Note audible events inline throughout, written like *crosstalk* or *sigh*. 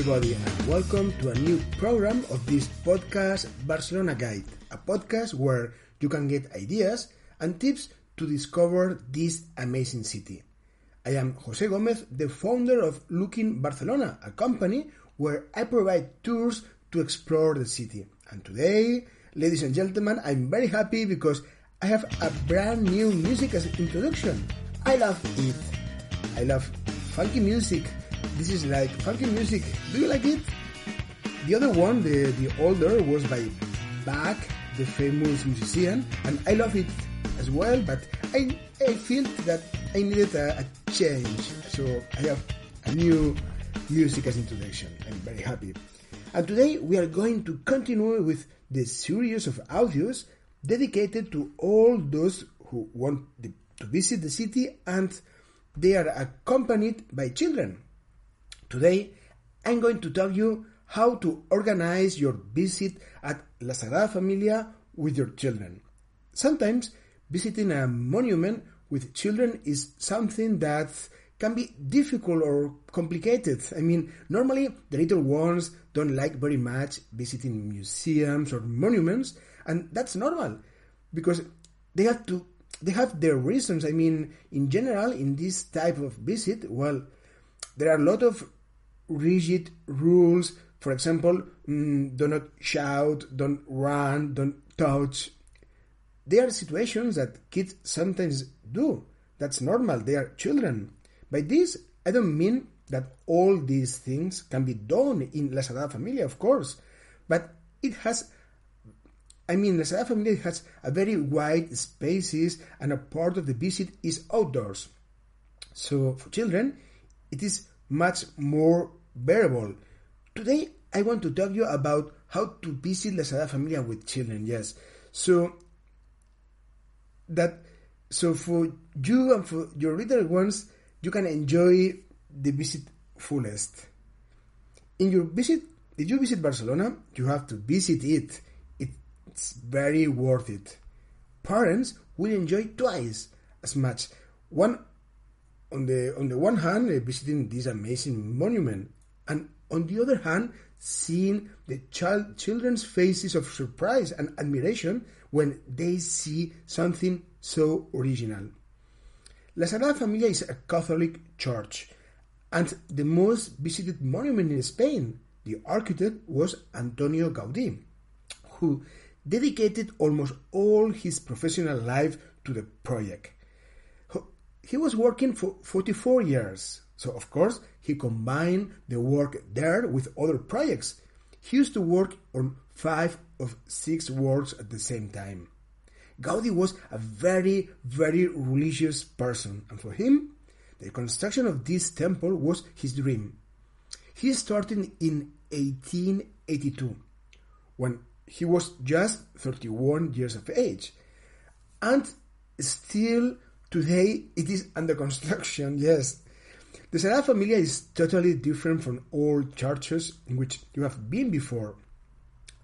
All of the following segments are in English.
everybody, and welcome to a new program of this podcast, Barcelona Guide, a podcast where you can get ideas and tips to discover this amazing city. I am Jose Gomez, the founder of Looking Barcelona, a company where I provide tours to explore the city. And today, ladies and gentlemen, I'm very happy because I have a brand new music as introduction. I love it. I love funky music this is like funky music. Do you like it? The other one, the, the older, was by Bach, the famous musician, and I love it as well, but I, I feel that I needed a, a change. So I have a new music as introduction. I'm very happy. And today we are going to continue with the series of audios dedicated to all those who want the, to visit the city and they are accompanied by children. Today, I'm going to tell you how to organize your visit at La Sagrada Familia with your children. Sometimes visiting a monument with children is something that can be difficult or complicated. I mean, normally the little ones don't like very much visiting museums or monuments, and that's normal because they have to they have their reasons. I mean, in general, in this type of visit, well, there are a lot of rigid rules. For example, mm, do not shout, don't run, don't touch. There are situations that kids sometimes do. That's normal. They are children. By this, I don't mean that all these things can be done in La Sagrada Familia, of course, but it has. I mean, La Sagrada Familia has a very wide spaces, and a part of the visit is outdoors. So for children, it is much more bearable. Today, I want to talk you about how to visit La Sagrada Familia with children. Yes, so that so for you and for your little ones, you can enjoy the visit fullest. In your visit, if you visit Barcelona, you have to visit it. It's very worth it. Parents will enjoy twice as much. One on the on the one hand, visiting this amazing monument, and on the other hand, seeing the child, children's faces of surprise and admiration when they see something so original. La Sagrada Familia is a Catholic church and the most visited monument in Spain. The architect was Antonio Gaudí, who dedicated almost all his professional life to the project. He was working for 44 years so, of course, he combined the work there with other projects. He used to work on five of six works at the same time. Gaudi was a very, very religious person, and for him, the construction of this temple was his dream. He started in 1882, when he was just 31 years of age, and still today it is under construction, *laughs* yes. The Sagrada Familia is totally different from all churches in which you have been before.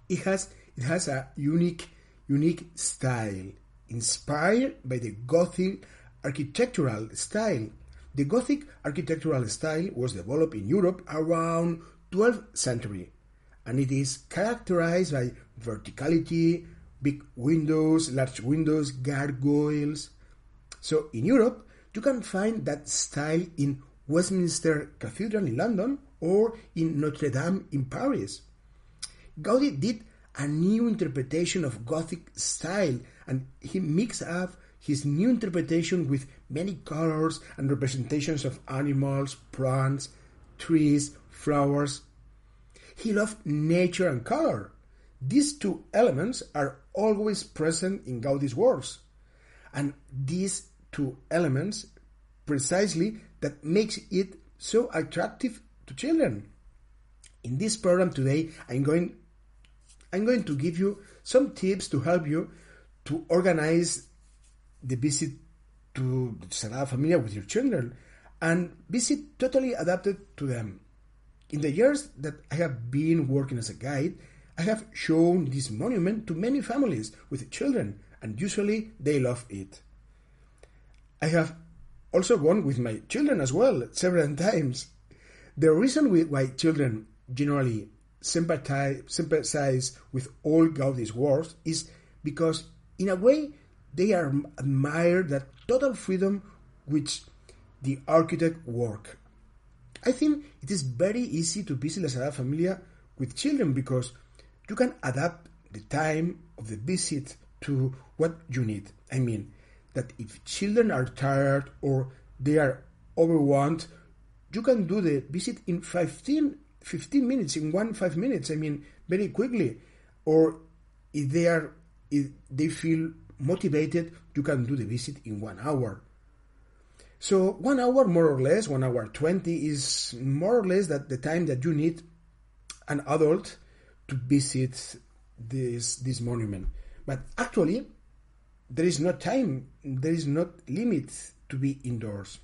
It has it has a unique unique style inspired by the Gothic architectural style. The Gothic architectural style was developed in Europe around 12th century and it is characterized by verticality, big windows, large windows, gargoyles. So in Europe, you can find that style in Westminster Cathedral in London or in Notre Dame in Paris. Gaudi did a new interpretation of Gothic style and he mixed up his new interpretation with many colors and representations of animals, plants, trees, flowers. He loved nature and color. These two elements are always present in Gaudi's works. And these two elements precisely that makes it so attractive to children. In this program today, I'm going I'm going to give you some tips to help you to organize the visit to the Sagrada Familia with your children and visit totally adapted to them. In the years that I have been working as a guide, I have shown this monument to many families with children, and usually they love it. I have also gone with my children as well several times. The reason why children generally sympathize, sympathize with all Gaudi's works is because, in a way, they are admire that total freedom which the architect work. I think it is very easy to visit La Sagrada Familia with children because you can adapt the time of the visit to what you need. I mean, that if children are tired or they are overwhelmed, you can do the visit in 15, 15 minutes, in one, five minutes, I mean, very quickly. Or if they are, if they feel motivated, you can do the visit in one hour. So one hour more or less, one hour 20 is more or less that the time that you need an adult to visit this, this monument. But actually, there is no time, there is not limit to be indoors.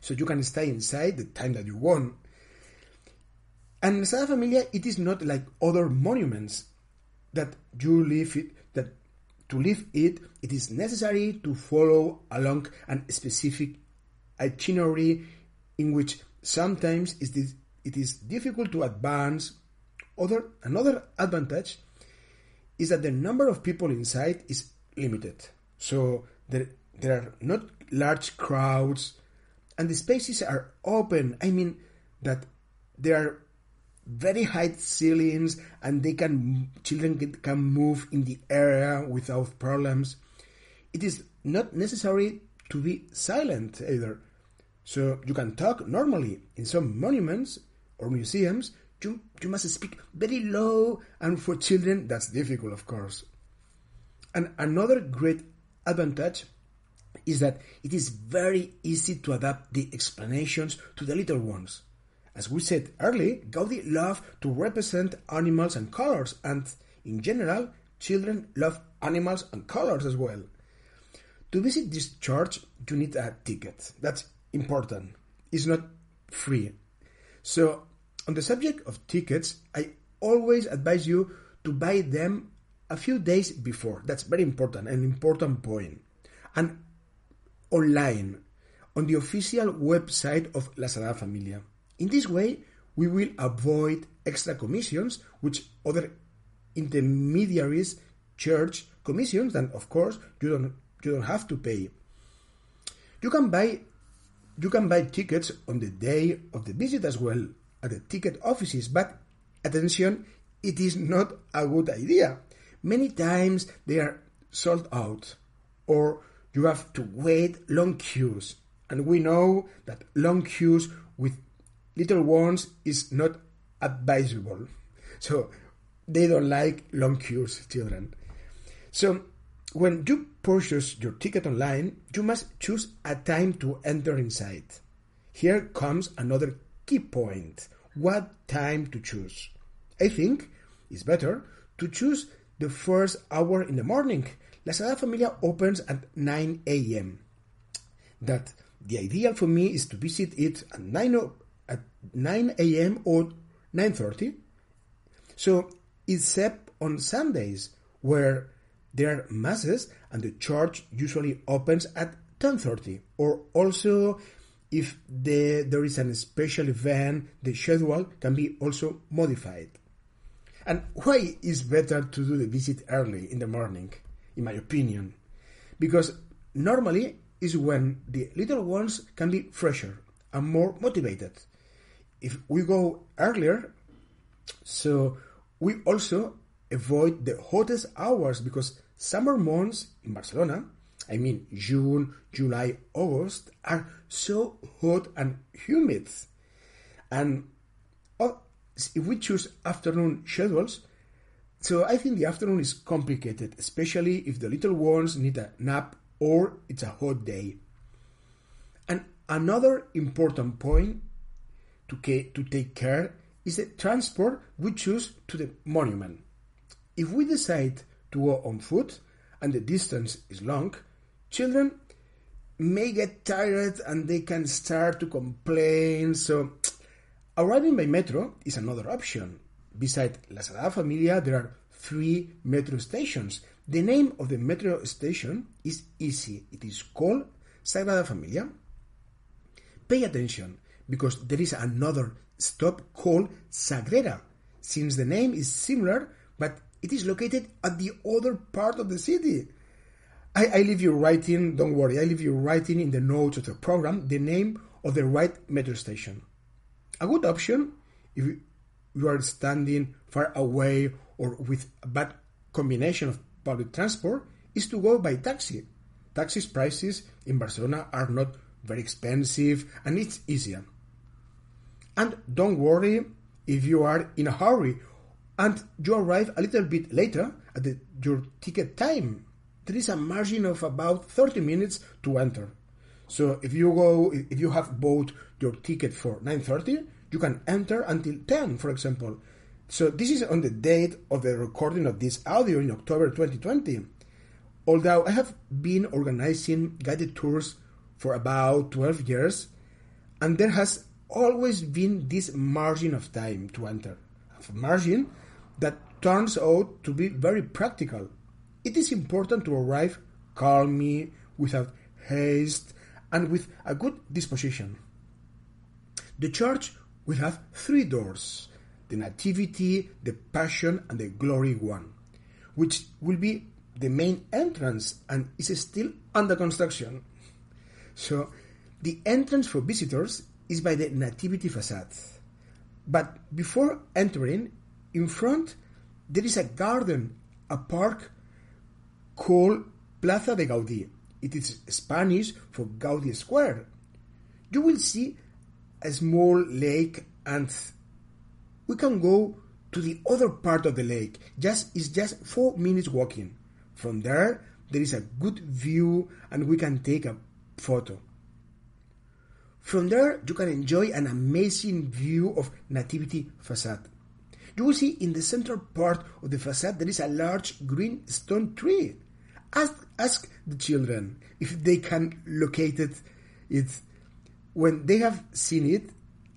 So you can stay inside the time that you want. And in Sagrada Familia, it is not like other monuments that you live it, that to live it, it is necessary to follow along a specific itinerary in which sometimes it is, it is difficult to advance. Other, another advantage is that the number of people inside is limited. So there, there are not large crowds and the spaces are open. I mean that there are very high ceilings and they can children can move in the area without problems it is not necessary to be silent either so you can talk normally in some monuments or museums you, you must speak very low and for children that's difficult of course and another great advantage is that it is very easy to adapt the explanations to the little ones as we said earlier, Gaudi loved to represent animals and colors, and in general, children love animals and colors as well. To visit this church, you need a ticket. That's important. It's not free. So, on the subject of tickets, I always advise you to buy them a few days before. That's very important, an important point. And online, on the official website of La Sagrada Familia. In this way, we will avoid extra commissions which other intermediaries charge commissions and of course you don't you don't have to pay. You can buy you can buy tickets on the day of the visit as well at the ticket offices, but attention, it is not a good idea. Many times they are sold out or you have to wait long queues. And we know that long queues with little ones is not advisable. So they don't like long queues, children. So when you purchase your ticket online, you must choose a time to enter inside. Here comes another key point. What time to choose? I think it's better to choose the first hour in the morning. La Sagrada Familia opens at 9 a.m. That the ideal for me is to visit it at 9 at 9 a.m. or 9.30. So, except on Sundays, where there are masses and the church usually opens at 10.30. Or also, if the, there is a special event, the schedule can be also modified. And why is better to do the visit early in the morning, in my opinion? Because normally is when the little ones can be fresher and more motivated if we go earlier, so we also avoid the hottest hours because summer months in Barcelona, I mean June, July, August, are so hot and humid. And if we choose afternoon schedules, so I think the afternoon is complicated, especially if the little ones need a nap or it's a hot day. And another important point to, to take care is the transport we choose to the monument. If we decide to go on foot and the distance is long, children may get tired and they can start to complain. So, arriving by metro is another option. Beside La Sagrada Familia, there are three metro stations. The name of the metro station is easy. It is called Sagrada Familia. Pay attention because there is another stop called Sagrera, since the name is similar, but it is located at the other part of the city. I, I leave you writing, don't worry, I leave you writing in the notes of the program the name of the right metro station. A good option, if you are standing far away or with a bad combination of public transport, is to go by taxi. Taxis prices in Barcelona are not very expensive and it's easier. And don't worry if you are in a hurry and you arrive a little bit later at the, your ticket time. There is a margin of about 30 minutes to enter. So if you go, if you have bought your ticket for 9.30, you can enter until 10, for example. So this is on the date of the recording of this audio in October 2020. Although I have been organizing guided tours for about 12 years, and there has always been this margin of time to enter. A margin that turns out to be very practical. It is important to arrive calmly, without haste, and with a good disposition. The church will have three doors the Nativity, the Passion, and the Glory one, which will be the main entrance and is still under construction. So, the entrance for visitors is by the Nativity facade. But before entering, in front there is a garden, a park called Plaza de Gaudí. It is Spanish for Gaudí Square. You will see a small lake and we can go to the other part of the lake. Just it's just four minutes walking. From there, there is a good view and we can take a photo. From there, you can enjoy an amazing view of Nativity facade. You will see in the central part of the facade there is a large green stone tree. Ask, ask the children if they can locate it, it. When they have seen it,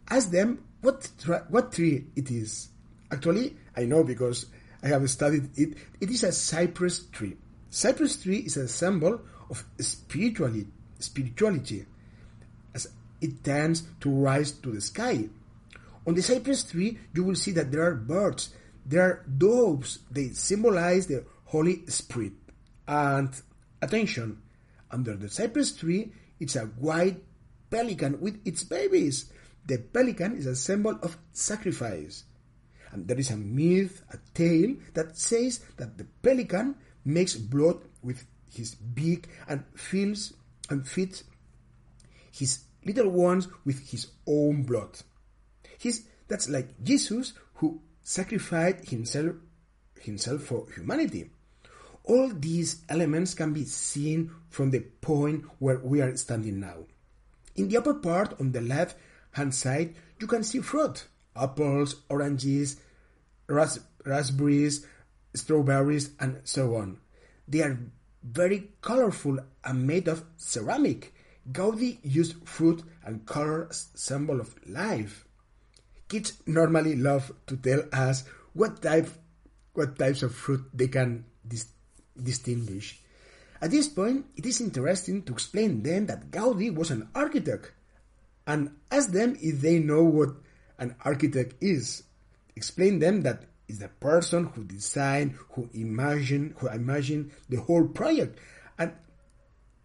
ask them what, what tree it is. Actually, I know because I have studied it. It is a cypress tree. Cypress tree is a symbol of spirituality, spirituality as it tends to rise to the sky. On the cypress tree, you will see that there are birds. There are doves. They symbolize the Holy Spirit. And attention, under the cypress tree, it's a white pelican with its babies. The pelican is a symbol of sacrifice. And there is a myth, a tale that says that the pelican makes blood with his beak and fills and feeds his little ones with his own blood. He's, that's like Jesus who sacrificed himself, himself for humanity. All these elements can be seen from the point where we are standing now. In the upper part on the left hand side, you can see fruit apples, oranges, ras- raspberries, strawberries, and so on. They are very colorful and made of ceramic. Gaudi used fruit and color as symbol of life. Kids normally love to tell us what type, what types of fruit they can dis- distinguish. At this point, it is interesting to explain them that Gaudi was an architect and ask them if they know what an architect is. Explain them that is the person who designed, who imagined, who imagined the whole project. And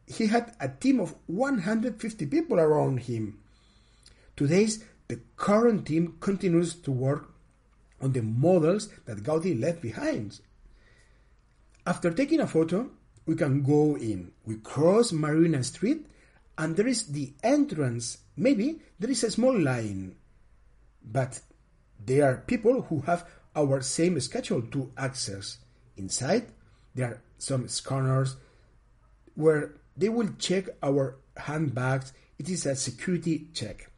he had a team of 150 people around him. Today's the current team continues to work on the models that Gaudi left behind. After taking a photo, we can go in. We cross Marina Street and there is the entrance. Maybe there is a small line, but there are people who have our same schedule to access. Inside, there are some scanners where they will check our handbags. It is a security check.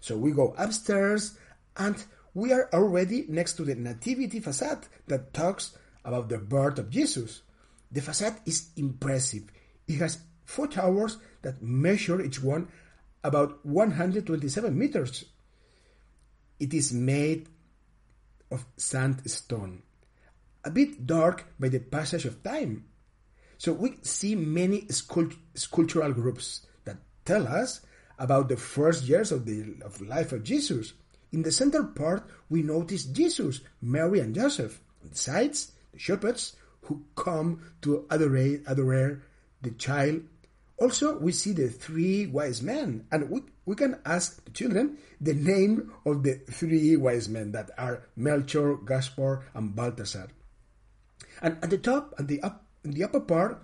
So we go upstairs and we are already next to the nativity facade that talks about the birth of Jesus. The facade is impressive. It has four towers that measure each one about 127 meters. It is made of sandstone, a bit dark by the passage of time. So we see many sculpt- sculptural groups that tell us about the first years of the of life of Jesus. In the center part, we notice Jesus, Mary, and Joseph. On the sides, the shepherds who come to adore, adore the child. Also, we see the three wise men, and we, we can ask the children the name of the three wise men that are Melchior, Gaspar, and Balthasar. And at the top, at the up, in the upper part,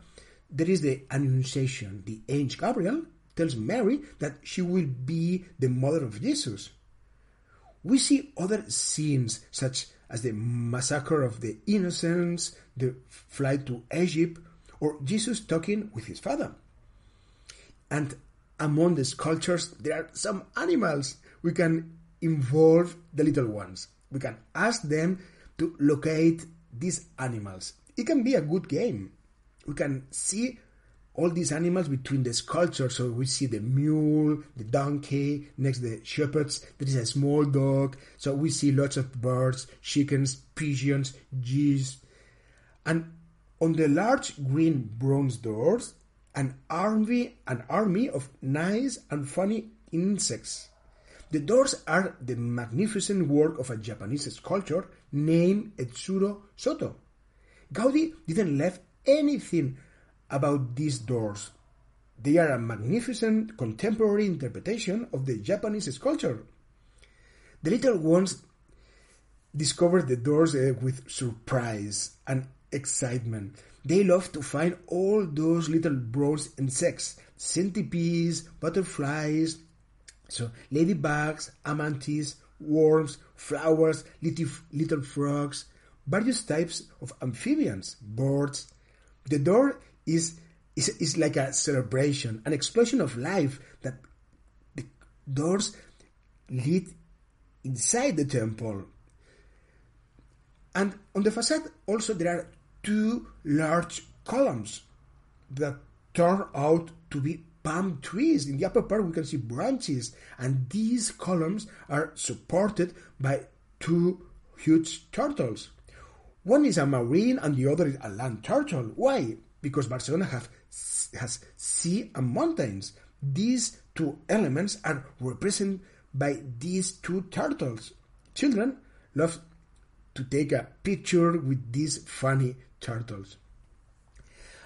there is the Annunciation. The angel Gabriel tells Mary that she will be the mother of Jesus. We see other scenes such as the massacre of the innocents, the flight to Egypt, or Jesus talking with his father. And among the sculptures, there are some animals. We can involve the little ones. We can ask them to locate these animals. It can be a good game. We can see all these animals between the sculptures. So we see the mule, the donkey, next the shepherds. There is a small dog. So we see lots of birds, chickens, pigeons, geese. And on the large green bronze doors, an army, an army of nice and funny insects. The doors are the magnificent work of a Japanese sculptor named Etsuro Sotoo. Gaudi didn't leave anything about these doors. They are a magnificent contemporary interpretation of the Japanese sculpture. The little ones discover the doors uh, with surprise and excitement. They love to find all those little bronze insects, centipedes, butterflies, so ladybugs, amantis, worms, flowers, little, little frogs, various types of amphibians, birds. The door is, is, is like a celebration, an explosion of life that the doors lead inside the temple. And on the facade also there are two large columns that turn out to be palm trees. In the upper part we can see branches and these columns are supported by two huge turtles. One is a marine and the other is a land turtle. Why? Because Barcelona have, has sea and mountains. These two elements are represented by these two turtles. Children love to take a picture with these funny turtles.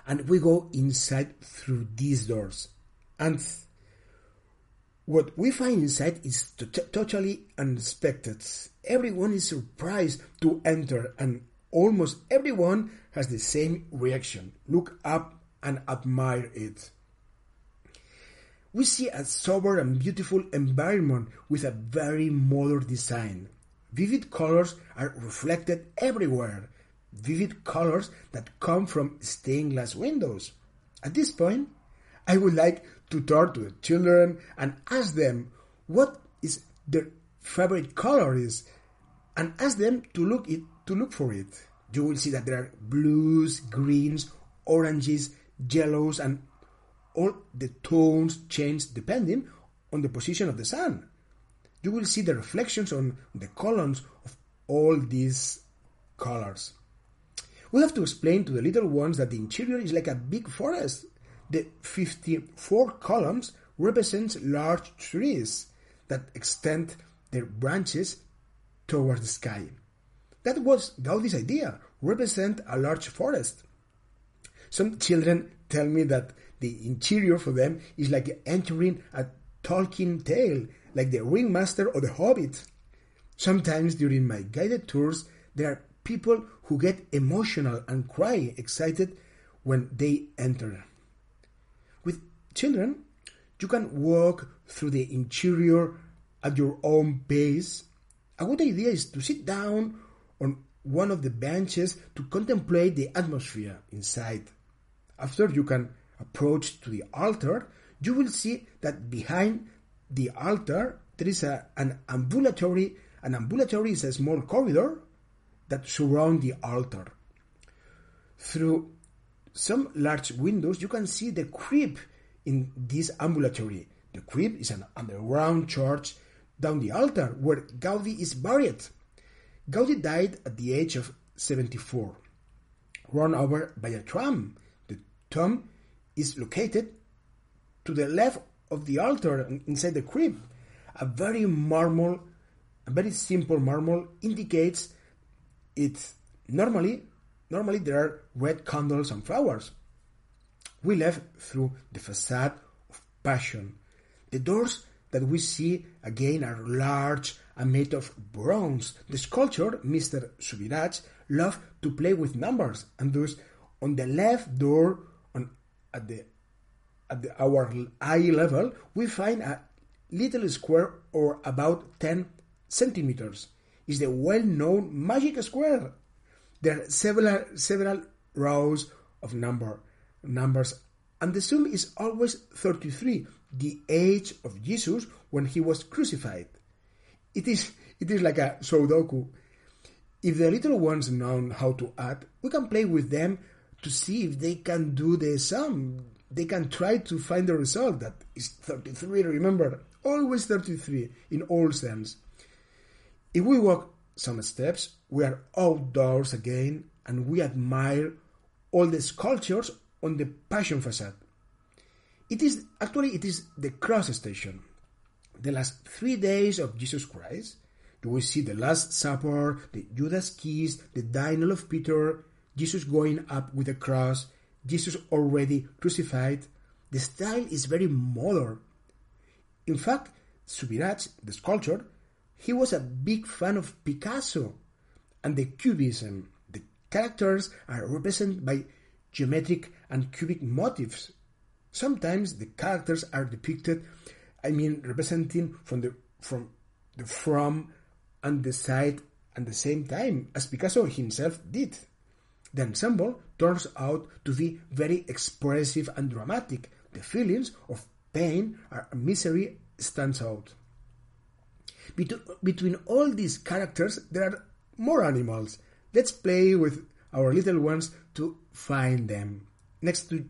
And we go inside through these doors. And what we find inside is to- totally unexpected. Everyone is surprised to enter, and almost everyone has the same reaction look up and admire it. We see a sober and beautiful environment with a very modern design. Vivid colors are reflected everywhere. Vivid colors that come from stained glass windows. At this point, I would like to turn to the children and ask them what is their favorite color is and ask them to look it to look for it. You will see that there are blues, greens, oranges, yellows, and all the tones change depending on the position of the sun. You will see the reflections on the columns of all these colors. We have to explain to the little ones that the interior is like a big forest. The 54 columns represent large trees that extend their branches towards the sky. That was Gaudi's idea, represent a large forest. Some children tell me that the interior for them is like entering a Tolkien tale, like the Ringmaster or the Hobbit. Sometimes during my guided tours, there are people who get emotional and cry excited when they enter. With children, you can walk through the interior at your own pace. A good idea is to sit down on one of the benches to contemplate the atmosphere inside. After, you can approach to the altar, you will see that behind the altar there is a, an ambulatory. An ambulatory is a small corridor that surround the altar. Through some large windows, you can see the crypt in this ambulatory. The crypt is an underground church down the altar where Gaudi is buried. Gaudi died at the age of 74, run over by a tram. The tomb is located to the left of the altar inside the crypt. A very marble, a very simple marble indicates it normally normally there are red candles and flowers. We left through the facade of passion. The doors that we see again are large and made of bronze. The sculptor, Mr. Subirachs, loved to play with numbers, and thus on the left door on at the at the, our eye level, we find a little square or about 10 centimeters. Is the well-known magic square. There are several several rows of number numbers, and the sum is always 33, the age of Jesus when he was crucified. It is it is like a Sudoku. If the little ones know how to add, we can play with them to see if they can do the sum. They can try to find the result that is 33 remember? Always 33 in all sense if we walk some steps we are outdoors again and we admire all the sculptures on the passion facade. It is actually it is the cross station the last three days of jesus christ do we see the last supper the judas kiss the denial of peter jesus going up with the cross Jesus already crucified, the style is very modern. In fact, Subirachs, the sculptor, he was a big fan of Picasso and the Cubism. The characters are represented by geometric and cubic motifs. Sometimes the characters are depicted, I mean, representing from the from the from and the side at the same time, as Picasso himself did. The ensemble turns out to be very expressive and dramatic. The feelings of pain or misery stands out. Between all these characters, there are more animals. Let's play with our little ones to find them. Next to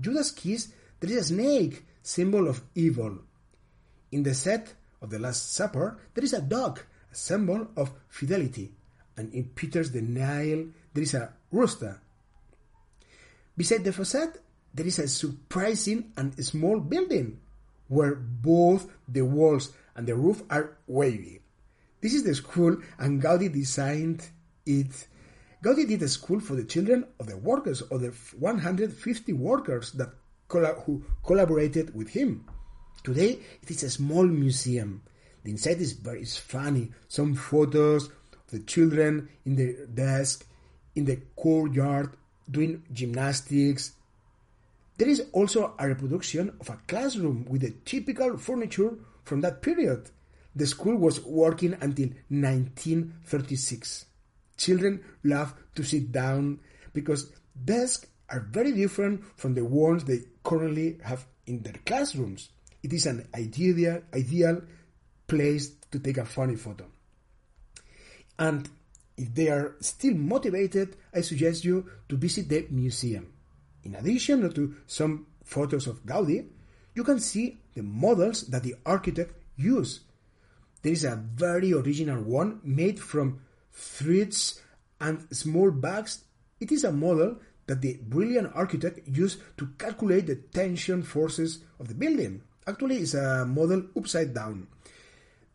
Judas' kiss, there is a snake, symbol of evil. In the set of the Last Supper, there is a dog, a symbol of fidelity. And in Peter's denial, there is a rooster. Beside the facade, there is a surprising and small building where both the walls and the roof are wavy. This is the school, and Gaudi designed it. Gaudi did a school for the children of the workers, of the 150 workers that who collaborated with him. Today, it is a small museum. The inside is very is funny. Some photos of the children in the desk, in the courtyard doing gymnastics. There is also a reproduction of a classroom with the typical furniture from that period. The school was working until 1936. Children love to sit down because desks are very different from the ones they currently have in their classrooms. It is an ideal, ideal place to take a funny photo. And if they are still motivated, I suggest you to visit the museum. In addition to some photos of Gaudi, you can see the models that the architect used. There is a very original one made from threads and small bags. It is a model that the brilliant architect used to calculate the tension forces of the building. Actually, it's a model upside down.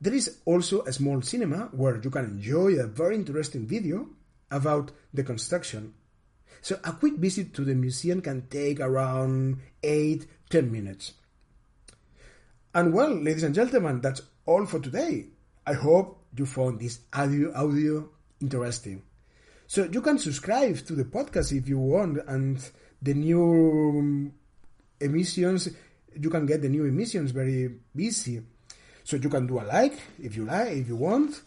There is also a small cinema where you can enjoy a very interesting video about the construction. So a quick visit to the museum can take around 8 10 minutes. And well, ladies and gentlemen, that's all for today. I hope you found this audio audio interesting. So you can subscribe to the podcast if you want and the new emissions you can get the new emissions very easy. So you can do a like if you like, if you want,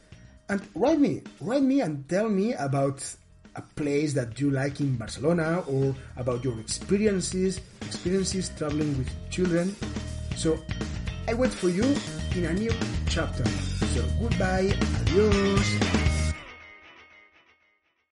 and write me, write me and tell me about a place that you like in Barcelona or about your experiences, experiences traveling with children. So I wait for you in a new chapter. So goodbye, adios.